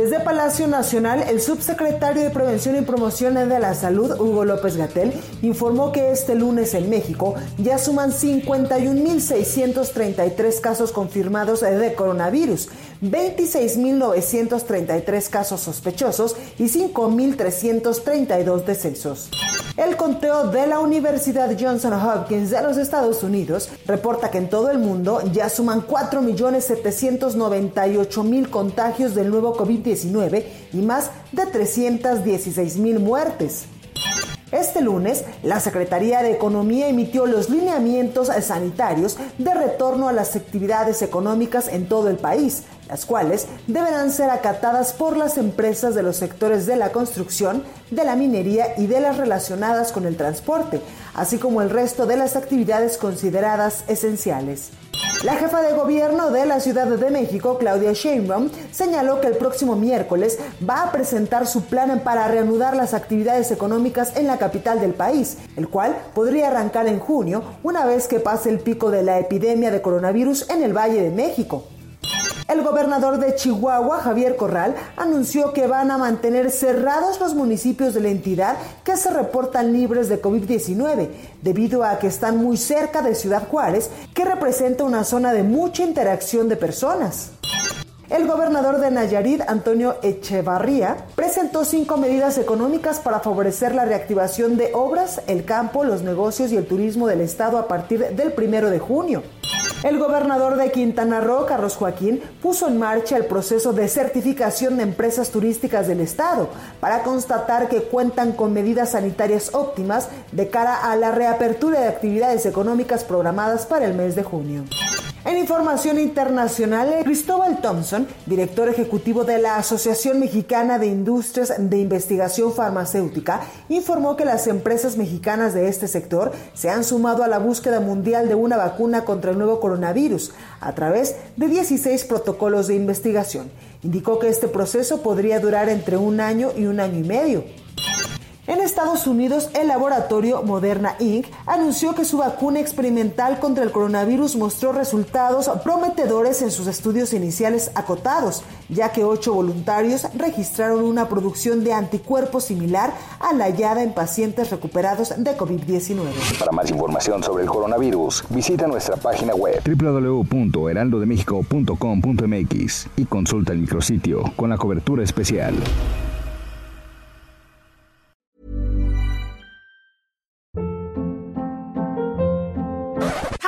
Desde Palacio Nacional, el subsecretario de Prevención y Promoción de la Salud, Hugo López Gatel, informó que este lunes en México ya suman 51.633 casos confirmados de coronavirus, 26.933 casos sospechosos y 5.332 decesos. El conteo de la Universidad Johnson Hopkins de los Estados Unidos reporta que en todo el mundo ya suman 4.798.000 contagios del nuevo COVID-19 y más de 316.000 muertes. Este lunes, la Secretaría de Economía emitió los lineamientos sanitarios de retorno a las actividades económicas en todo el país, las cuales deberán ser acatadas por las empresas de los sectores de la construcción, de la minería y de las relacionadas con el transporte, así como el resto de las actividades consideradas esenciales. La jefa de gobierno de la Ciudad de México, Claudia Sheinbaum, señaló que el próximo miércoles va a presentar su plan para reanudar las actividades económicas en la capital del país, el cual podría arrancar en junio, una vez que pase el pico de la epidemia de coronavirus en el Valle de México. El gobernador de Chihuahua, Javier Corral, anunció que van a mantener cerrados los municipios de la entidad que se reportan libres de COVID-19, debido a que están muy cerca de Ciudad Juárez, que representa una zona de mucha interacción de personas. El gobernador de Nayarit, Antonio Echevarría, presentó cinco medidas económicas para favorecer la reactivación de obras, el campo, los negocios y el turismo del estado a partir del primero de junio. El gobernador de Quintana Roo, Carlos Joaquín, puso en marcha el proceso de certificación de empresas turísticas del Estado para constatar que cuentan con medidas sanitarias óptimas de cara a la reapertura de actividades económicas programadas para el mes de junio. En información internacional, Cristóbal Thompson, director ejecutivo de la Asociación Mexicana de Industrias de Investigación Farmacéutica, informó que las empresas mexicanas de este sector se han sumado a la búsqueda mundial de una vacuna contra el nuevo coronavirus a través de 16 protocolos de investigación. Indicó que este proceso podría durar entre un año y un año y medio. En Estados Unidos, el laboratorio Moderna Inc. anunció que su vacuna experimental contra el coronavirus mostró resultados prometedores en sus estudios iniciales acotados, ya que ocho voluntarios registraron una producción de anticuerpos similar a la hallada en pacientes recuperados de COVID-19. Para más información sobre el coronavirus, visita nuestra página web www.heraldodemexico.com.mx y consulta el micrositio con la cobertura especial.